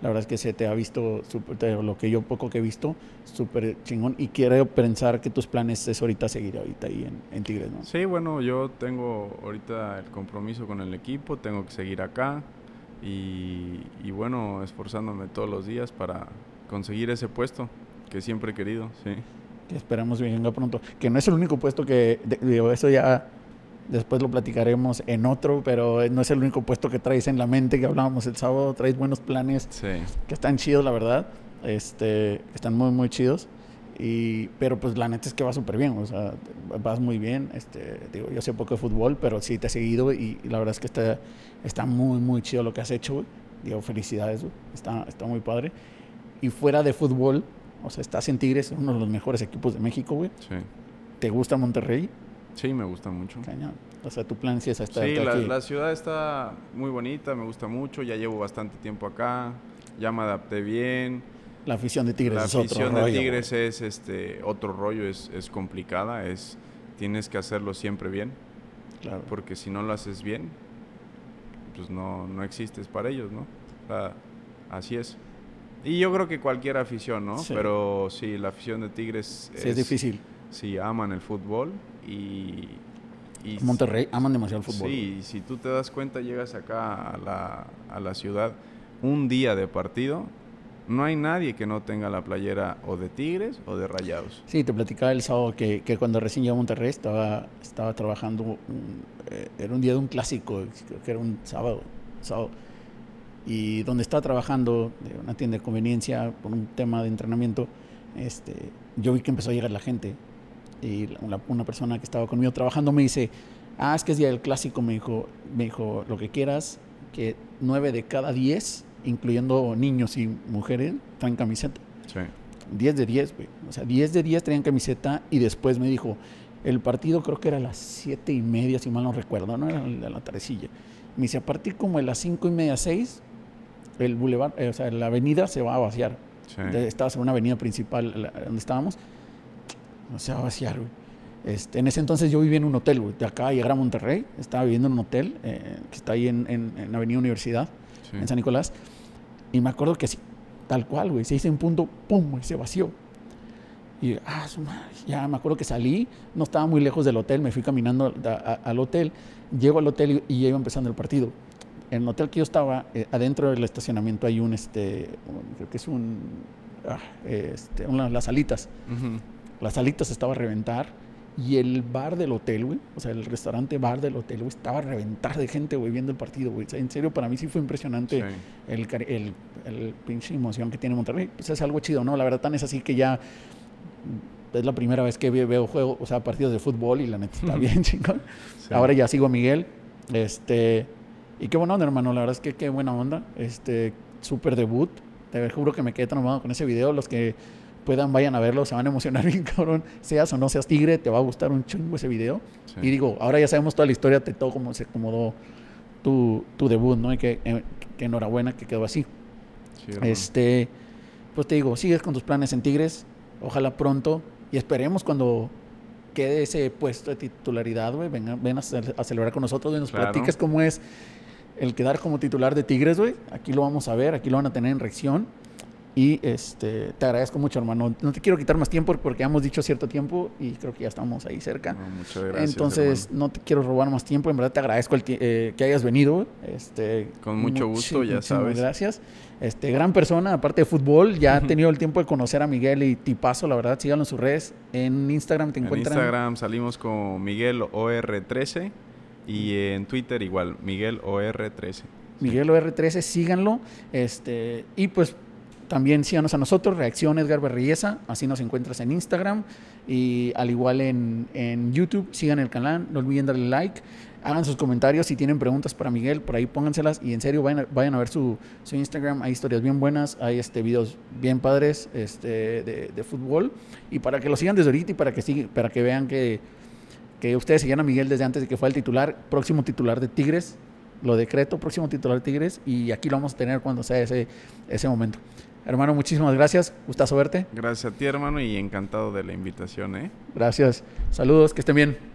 La verdad es que se te ha visto, te- lo que yo poco que he visto, súper chingón. Y quiero pensar que tus planes es ahorita seguir ahorita ahí en, en Tigres, ¿no? Sí, bueno, yo tengo ahorita el compromiso con el equipo, tengo que seguir acá y, y bueno, esforzándome todos los días para conseguir ese puesto que siempre he querido, sí. Que esperamos venga pronto. Que no es el único puesto que, digo, eso ya después lo platicaremos en otro, pero no es el único puesto que traes en la mente, que hablábamos el sábado, traes buenos planes Sí, que están chidos, la verdad, este, están muy, muy chidos. Y, pero pues la neta es que va súper bien, o sea, vas muy bien. Este, digo, yo sé poco de fútbol, pero sí te he seguido y, y la verdad es que está, está muy, muy chido lo que has hecho, güey. Digo, felicidades, güey. Está, está muy padre. Y fuera de fútbol, o sea, estás en Tigres, uno de los mejores equipos de México, güey. sí. ¿Te gusta Monterrey? Sí, me gusta mucho. Cañón. O sea, tu plan sí es estar Sí, la, aquí. la ciudad está muy bonita, me gusta mucho, ya llevo bastante tiempo acá, ya me adapté bien. La afición de Tigres la es otro afición de rollo, Tigres güey. es este otro rollo, es, es complicada, es tienes que hacerlo siempre bien, Claro. porque si no lo haces bien, pues no, no existes para ellos, ¿no? O sea, así es. Y yo creo que cualquier afición, ¿no? Sí. Pero sí, la afición de Tigres Sí, es difícil. Sí, aman el fútbol y... y Monterrey aman demasiado el fútbol. Sí, y si tú te das cuenta, llegas acá a la, a la ciudad un día de partido, no hay nadie que no tenga la playera o de Tigres o de Rayados. Sí, te platicaba el sábado que, que cuando recién llegó a Monterrey estaba, estaba trabajando, un- eh, era un día de un clásico, creo que era un sábado, sábado. Y donde estaba trabajando, de una tienda de conveniencia, por un tema de entrenamiento, este, yo vi que empezó a llegar la gente. Y la- una, persona que estaba conmigo trabajando me dice, ah, es que es día del clásico, me dijo, me dijo, lo que quieras, que nueve de cada diez, incluyendo niños y mujeres, traen camiseta. Sí. 10 de 10, güey. O sea, 10 de 10 traían camiseta y después me dijo, el partido creo que era a las 7 y media, si mal no recuerdo, ¿no? Era la tardecilla. Me dice, a partir como de las 5 y media, 6, el bulevar, eh, o sea, la avenida se va a vaciar. Sí. Estabas en una avenida principal la- donde estábamos, no se va a vaciar, güey. Este, en ese entonces yo vivía en un hotel, güey. De acá a llegar a Monterrey, estaba viviendo en un hotel eh, que está ahí en, en, en Avenida Universidad Sí. en San Nicolás. Y me acuerdo que así, tal cual, güey, se hizo un punto, pum, güey, se vació. Y ah, ya me acuerdo que salí, no estaba muy lejos del hotel, me fui caminando a- a- al hotel, llego al hotel y, y ya iba empezando el partido. En el hotel que yo estaba, eh, adentro del estacionamiento hay un, este, un- creo que es un, ah, este, una, las salitas. Ujú. Las salitas estaba a reventar y el bar del hotel, güey, o sea, el restaurante bar del hotel, güey, estaba a reventar de gente, güey, viendo el partido, güey. O sea, en serio, para mí sí fue impresionante Sí. el, el, el pinche emoción que tiene Monterrey. Pues es algo chido, ¿no? La verdad, tan es así que ya es la primera vez que ve- veo juego, o sea, partidos de fútbol y la neta está bien chingón. Sí. Ahora ya sigo a Miguel. Este, y qué buena onda, hermano. La verdad es que qué buena onda. Este, súper debut. Te juro que me quedé traumado con ese video. Los que puedan, vayan a verlo. Se van a emocionar bien, cabrón. Seas o no seas tigre, te va a gustar un chingo ese video. Sí. Y digo, ahora ya sabemos toda la historia de todo cómo se acomodó tu, tu debut, ¿no? Y que, eh, que enhorabuena que quedó así. Sí. Este, pues te digo, sigues con tus planes en Tigres, ojalá pronto, y esperemos cuando quede ese puesto de titularidad, güey, ven a, ce- a celebrar con nosotros, y nos Claro. platiques cómo es el quedar como titular de Tigres, güey. Aquí lo vamos a ver, aquí lo van a tener en reacción. Y este, te agradezco mucho, hermano. No te quiero quitar más tiempo porque ya hemos dicho cierto tiempo y creo que ya estamos ahí cerca. muchas gracias. Entonces, no te quiero robar más tiempo. En verdad, te agradezco el eh, que hayas venido. Este, Con mucho gusto, ya sabes. Gracias. Este, gran persona, aparte de fútbol. Ya he tenido el tiempo de conocer a Miguel y Tipazo, la verdad. Síganlo en sus redes. En Instagram te encuentran. En Instagram salimos con Miguel OR13 y en Twitter igual, Miguel OR13. Miguel OR13, síganlo. Este, y pues también síganos a nosotros, Reacción Edgar Berriesa, así nos encuentras en Instagram y al igual en, en, YouTube, sigan el canal, no olviden darle like, hagan sus comentarios, si tienen preguntas para Miguel, por ahí pónganselas y en serio vayan a, vayan a ver su, su, Instagram, hay historias bien buenas, hay este, videos bien padres este, de, de, fútbol y para que lo sigan desde ahorita y para que, para que vean que, que ustedes sigan a Miguel desde antes de que fue el titular, próximo titular de Tigres, lo decreto, próximo titular de Tigres y aquí lo vamos a tener cuando sea ese, ese momento. Hermano, muchísimas gracias. Gustazo verte. Gracias a ti, hermano, y encantado de la invitación, ¿eh? Gracias. Saludos, que estén bien.